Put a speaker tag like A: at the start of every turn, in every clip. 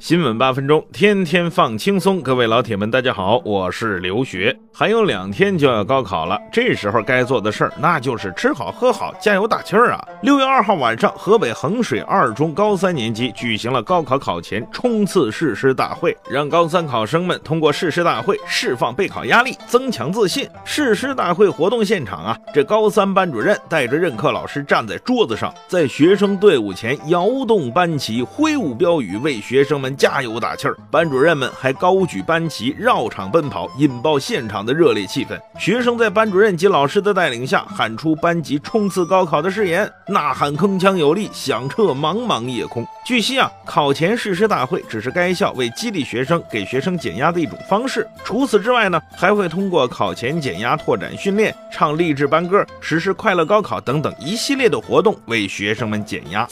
A: 新闻八分钟，天天放轻松。各位老铁们，大家好，我是刘学。还有两天就要高考了，这时候该做的事儿，那就是吃好喝好，加油打气儿啊！六月二号晚上，河北衡水二中高三年级举行了高考考前冲刺誓师大会，让高三考生们通过誓师大会释放备考压力，增强自信。誓师大会活动现场啊，这高三班主任带着任课老师站在桌子上，在学生队伍前摇动班旗，挥舞标语，为学生们加油打气儿。班主任们还高举班旗绕场奔跑，引爆现场。的热烈气氛，学生在班主任及老师的带领下，喊出班级冲刺高考的誓言，呐喊铿锵有力，响彻茫茫夜空。据悉啊，考前誓师大会只是该校为激励学生、给学生减压的一种方式。除此之外呢，还会通过考前减压拓展训练、唱励志班歌、实施快乐高考等等一系列的活动，为学生们减压。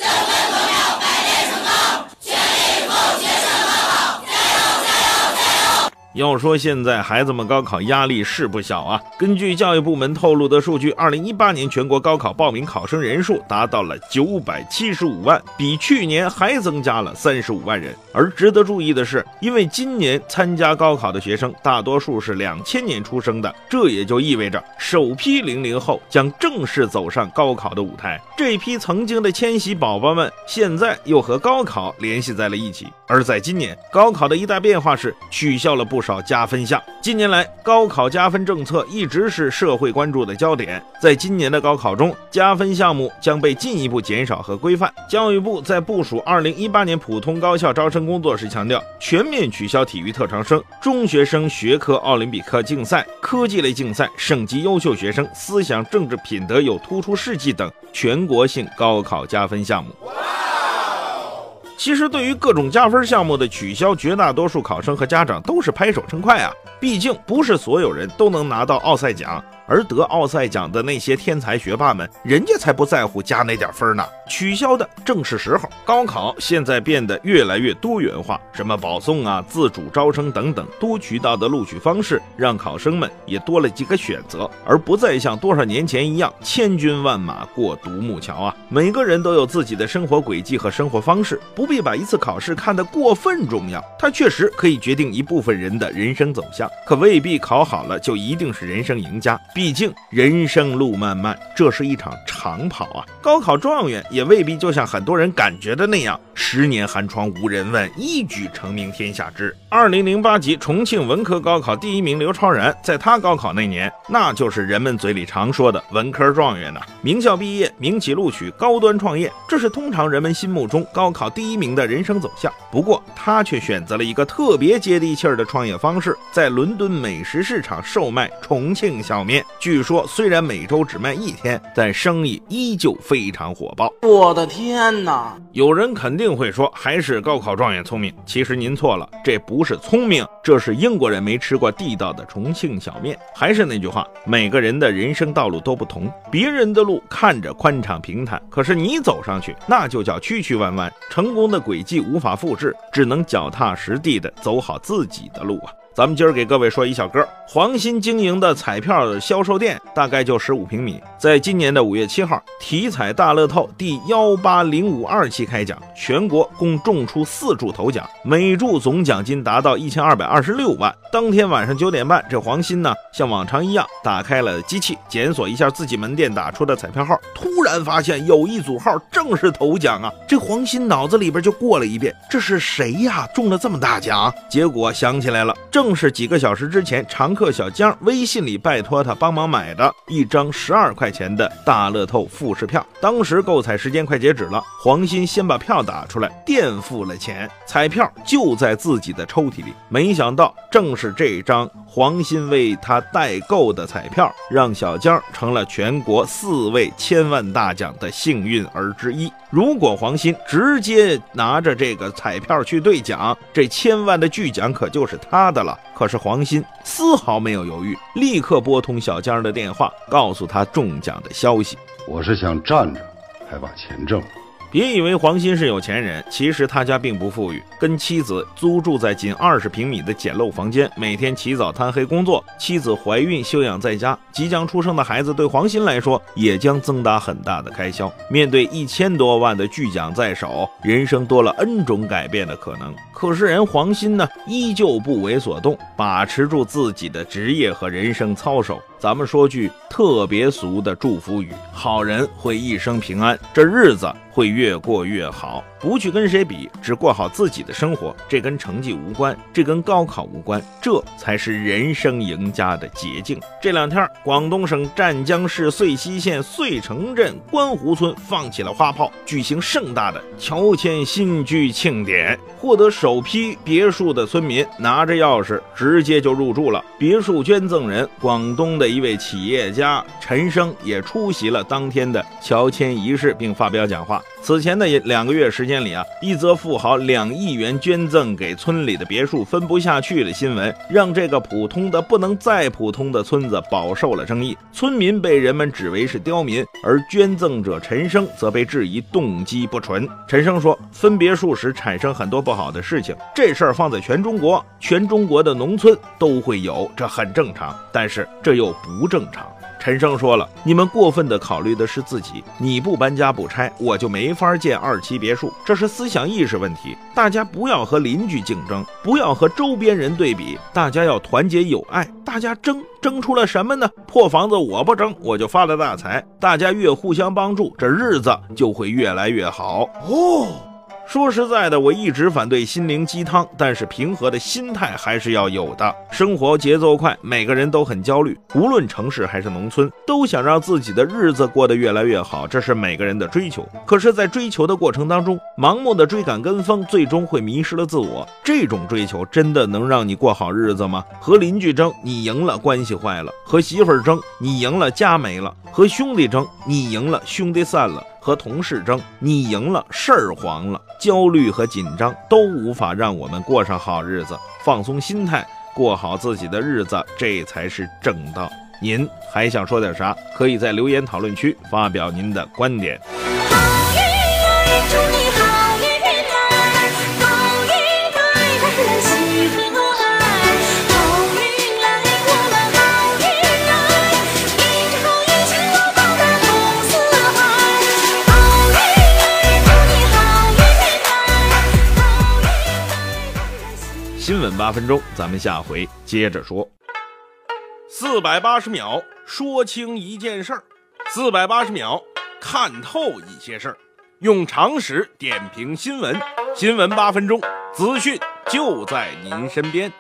A: 要说现在孩子们高考压力是不小啊！根据教育部门透露的数据，二零一八年全国高考报名考生人数达到了九百七十五万，比去年还增加了三十五万人。而值得注意的是，因为今年参加高考的学生大多数是两千年出生的，这也就意味着首批零零后将正式走上高考的舞台。这批曾经的千禧宝宝们，现在又和高考联系在了一起。而在今年高考的一大变化是取消了不少。少加分项。近年来，高考加分政策一直是社会关注的焦点。在今年的高考中，加分项目将被进一步减少和规范。教育部在部署2018年普通高校招生工作时强调，全面取消体育特长生、中学生学科奥林匹克竞赛、科技类竞赛、省级优秀学生、思想政治品德有突出事迹等全国性高考加分项目。其实，对于各种加分项目的取消，绝大多数考生和家长都是拍手称快啊！毕竟，不是所有人都能拿到奥赛奖。而得奥赛奖的那些天才学霸们，人家才不在乎加那点分呢。取消的正是时候。高考现在变得越来越多元化，什么保送啊、自主招生等等多渠道的录取方式，让考生们也多了几个选择，而不再像多少年前一样千军万马过独木桥啊。每个人都有自己的生活轨迹和生活方式，不必把一次考试看得过分重要。它确实可以决定一部分人的人生走向，可未必考好了就一定是人生赢家。毕竟人生路漫漫，这是一场长跑啊！高考状元也未必就像很多人感觉的那样，十年寒窗无人问，一举成名天下知。二零零八级重庆文科高考第一名刘超然，在他高考那年，那就是人们嘴里常说的文科状元呐。名校毕业，名企录取，高端创业，这是通常人们心目中高考第一名的人生走向。不过他却选择了一个特别接地气儿的创业方式，在伦敦美食市场售卖重庆小面。据说虽然每周只卖一天，但生意依旧非常火爆。
B: 我的天哪！
A: 有人肯定会说，还是高考状元聪明。其实您错了，这不是聪明，这是英国人没吃过地道的重庆小面。还是那句话，每个人的人生道路都不同，别人的路看着宽敞平坦，可是你走上去，那就叫曲曲弯弯。成功的轨迹无法复制，只能脚踏实地的走好自己的路啊。咱们今儿给各位说一小歌，黄鑫经营的彩票销售店大概就十五平米，在今年的五月七号，体彩大乐透第幺八零五二期开奖，全国共中出四注头奖，每注总奖金达到一千二百二十六万。当天晚上九点半，这黄鑫呢，像往常一样打开了机器，检索一下自己门店打出的彩票号，突然发现有一组号正是头奖啊！这黄鑫脑子里边就过了一遍，这是谁呀？中了这么大奖？结果想起来了，正。正是几个小时之前，常客小江微信里拜托他帮忙买的一张十二块钱的大乐透复式票。当时购彩时间快截止了，黄鑫先把票打出来，垫付了钱，彩票就在自己的抽屉里。没想到，正是这张黄鑫为他代购的彩票，让小江成了全国四位千万大奖的幸运儿之一。如果黄鑫直接拿着这个彩票去兑奖，这千万的巨奖可就是他的了。可是黄鑫丝毫没有犹豫，立刻拨通小江的电话，告诉他中奖的消息。
C: 我是想站着，还把钱挣了。
A: 别以为黄鑫是有钱人，其实他家并不富裕，跟妻子租住在仅二十平米的简陋房间，每天起早贪黑工作。妻子怀孕休养在家，即将出生的孩子对黄鑫来说也将增大很大的开销。面对一千多万的巨奖在手，人生多了 N 种改变的可能。可是人黄鑫呢，依旧不为所动，把持住自己的职业和人生操守。咱们说句特别俗的祝福语：好人会一生平安，这日子会越过越好。不去跟谁比，只过好自己的生活，这跟成绩无关，这跟高考无关，这才是人生赢家的捷径。这两天，广东省湛江市遂溪县遂城镇观湖村放起了花炮，举行盛大的乔迁新居庆典。获得首批别墅的村民拿着钥匙，直接就入住了。别墅捐赠人广东的一位企业家陈生也出席了当天的乔迁仪式，并发表讲话。此前的两个月时间里啊，一则富豪两亿元捐赠给村里的别墅分不下去的新闻，让这个普通的不能再普通的村子饱受了争议。村民被人们指为是刁民，而捐赠者陈生则被质疑动机不纯。陈生说，分别墅时产生很多不好的事情，这事儿放在全中国，全中国的农村都会有，这很正常。但是这又不正常。陈生说了：“你们过分的考虑的是自己，你不搬家不拆，我就没法建二期别墅，这是思想意识问题。大家不要和邻居竞争，不要和周边人对比，大家要团结友爱。大家争争出了什么呢？破房子我不争，我就发了大财。大家越互相帮助，这日子就会越来越好哦。”说实在的，我一直反对心灵鸡汤，但是平和的心态还是要有的。生活节奏快，每个人都很焦虑，无论城市还是农村，都想让自己的日子过得越来越好，这是每个人的追求。可是，在追求的过程当中，盲目的追赶跟风，最终会迷失了自我。这种追求真的能让你过好日子吗？和邻居争，你赢了，关系坏了；和媳妇儿争，你赢了，家没了；和兄弟争，你赢了，兄弟散了。和同事争，你赢了，事儿黄了，焦虑和紧张都无法让我们过上好日子。放松心态，过好自己的日子，这才是正道。您还想说点啥？可以在留言讨论区发表您的观点。八分钟，咱们下回接着说。四百八十秒说清一件事儿，四百八十秒看透一些事儿，用常识点评新闻。新闻八分钟，资讯就在您身边。